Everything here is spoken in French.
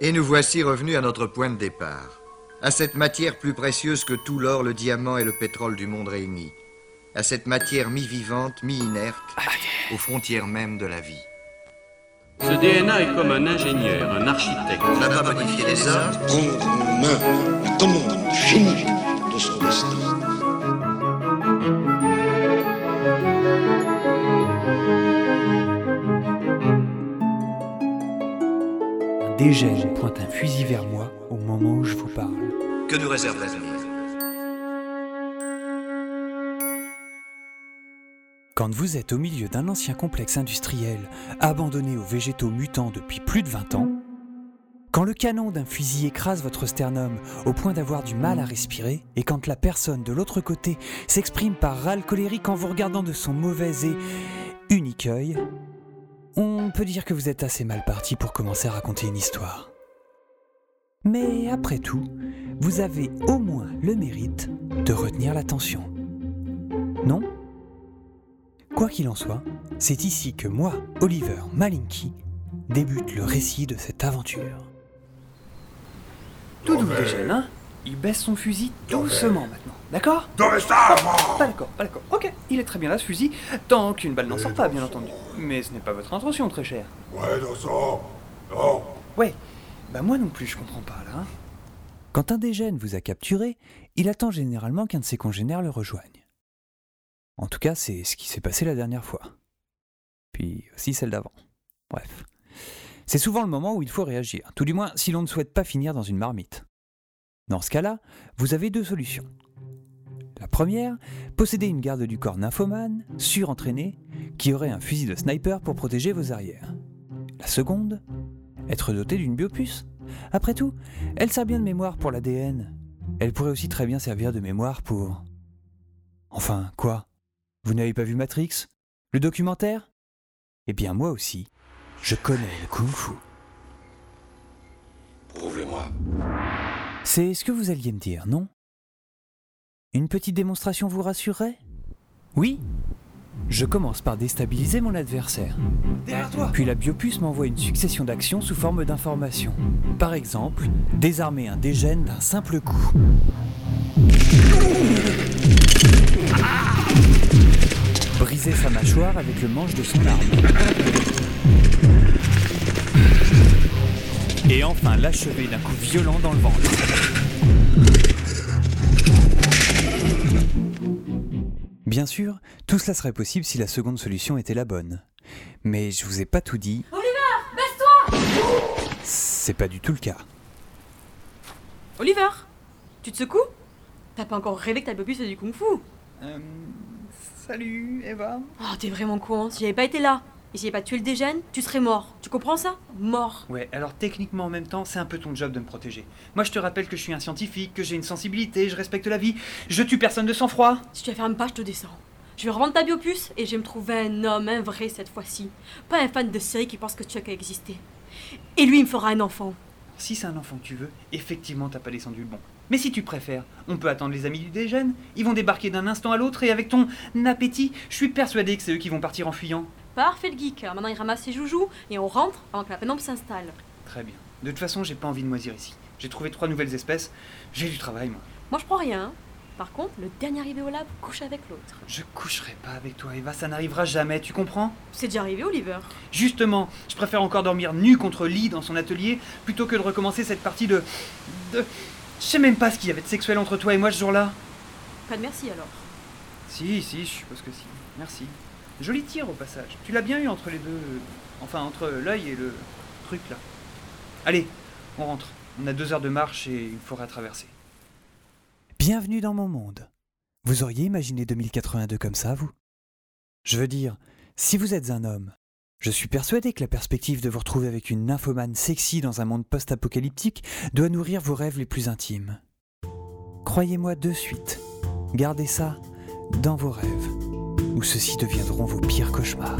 Et nous voici revenus à notre point de départ, à cette matière plus précieuse que tout l'or, le diamant et le pétrole du monde réunis, à cette matière mi-vivante, mi-inerte, aux frontières même de la vie. Ce DNA est comme un ingénieur, un architecte. On n'a pas modifié les hommes, prendre en main la commande finie de son destin. Dégel pointe un fusil vers moi au moment où je vous parle. que nous réserve l'avenir Quand vous êtes au milieu d'un ancien complexe industriel abandonné aux végétaux mutants depuis plus de 20 ans, quand le canon d'un fusil écrase votre sternum au point d'avoir du mal à respirer, et quand la personne de l'autre côté s'exprime par râle colérique en vous regardant de son mauvais et unique œil, on peut dire que vous êtes assez mal parti pour commencer à raconter une histoire. Mais après tout, vous avez au moins le mérite de retenir l'attention. Non? Quoi qu'il en soit, c'est ici que moi, Oliver Malinky, débute le récit de cette aventure. Tout doux déjà, hein Il baisse son fusil doucement maintenant, d'accord? Pas d'accord, pas d'accord. Ok, il est très bien là ce fusil, tant qu'une balle n'en sort pas, bien entendu. Mais ce n'est pas votre intention, très cher. Ouais, lo so. No. Ouais, bah moi non plus, je comprends pas là. hein. Quand un des gènes vous a capturé, il attend généralement qu'un de ses congénères le rejoigne. En tout cas, c'est ce qui s'est passé la dernière fois. Puis aussi celle d'avant. Bref. C'est souvent le moment où il faut réagir, tout du moins si l'on ne souhaite pas finir dans une marmite. Dans ce cas-là, vous avez deux solutions. La première, posséder une garde du corps nymphomane, surentraînée, qui aurait un fusil de sniper pour protéger vos arrières. La seconde, être doté d'une biopuce. Après tout, elle sert bien de mémoire pour l'ADN. Elle pourrait aussi très bien servir de mémoire pour... Enfin, quoi? Vous n'avez pas vu Matrix? Le documentaire? Eh bien, moi aussi, je connais le kung fu. C'est ce que vous alliez me dire, non? Une petite démonstration vous rassurerait? Oui Je commence par déstabiliser mon adversaire. Puis la biopuce m'envoie une succession d'actions sous forme d'informations. Par exemple, désarmer un dégène d'un simple coup. Briser sa mâchoire avec le manche de son arme. Et enfin l'achever d'un coup violent dans le ventre. Bien sûr, tout cela serait possible si la seconde solution était la bonne. Mais je vous ai pas tout dit. Oliver, baisse-toi C'est pas du tout le cas. Oliver Tu te secoues? T'as pas encore rêvé que ta biopuce fait du kung fu Euh, salut Eva. Oh, t'es vraiment con. Si j'avais pas été là, et si pas tué le dégène, tu serais mort. Tu comprends ça? Mort. Ouais, alors techniquement en même temps, c'est un peu ton job de me protéger. Moi je te rappelle que je suis un scientifique, que j'ai une sensibilité, je respecte la vie, je tue personne de sang-froid. Si tu la fermes pas, je te descends. Je vais revendre ta biopuce et je vais me trouver un homme, un vrai cette fois-ci. Pas un fan de série qui pense que tu as qu'à exister. Et lui, il me fera un enfant. Si c'est un enfant que tu veux, effectivement t'as pas descendu le bon. Mais si tu préfères, on peut attendre les amis du dégène. Ils vont débarquer d'un instant à l'autre et avec ton appétit, je suis persuadé que c'est eux qui vont partir en fuyant. Parfait le geek. Alors maintenant, il ramasse ses joujoux et on rentre avant que la pénombre s'installe. Très bien. De toute façon, j'ai pas envie de moisir ici. J'ai trouvé trois nouvelles espèces. J'ai du travail, moi. Moi, je prends rien. hein. Par contre, le dernier arrivé au lab couche avec l'autre. Je coucherai pas avec toi, Eva, ça n'arrivera jamais, tu comprends? C'est déjà arrivé, Oliver. Justement, je préfère encore dormir nu contre lit dans son atelier plutôt que de recommencer cette partie de. de. Je sais même pas ce qu'il y avait de sexuel entre toi et moi ce jour-là. Pas de merci alors. Si, si, je suppose que si. Merci. Joli tir au passage. Tu l'as bien eu entre les deux. euh, Enfin, entre l'œil et le truc là. Allez, on rentre. On a deux heures de marche et une forêt à traverser. Bienvenue dans mon monde. Vous auriez imaginé 2082 comme ça, vous? Je veux dire, si vous êtes un homme, je suis persuadé que la perspective de vous retrouver avec une nymphomane sexy dans un monde post-apocalyptique doit nourrir vos rêves les plus intimes. Croyez-moi de suite, gardez ça dans vos rêves, ou ceux-ci deviendront vos pires cauchemars.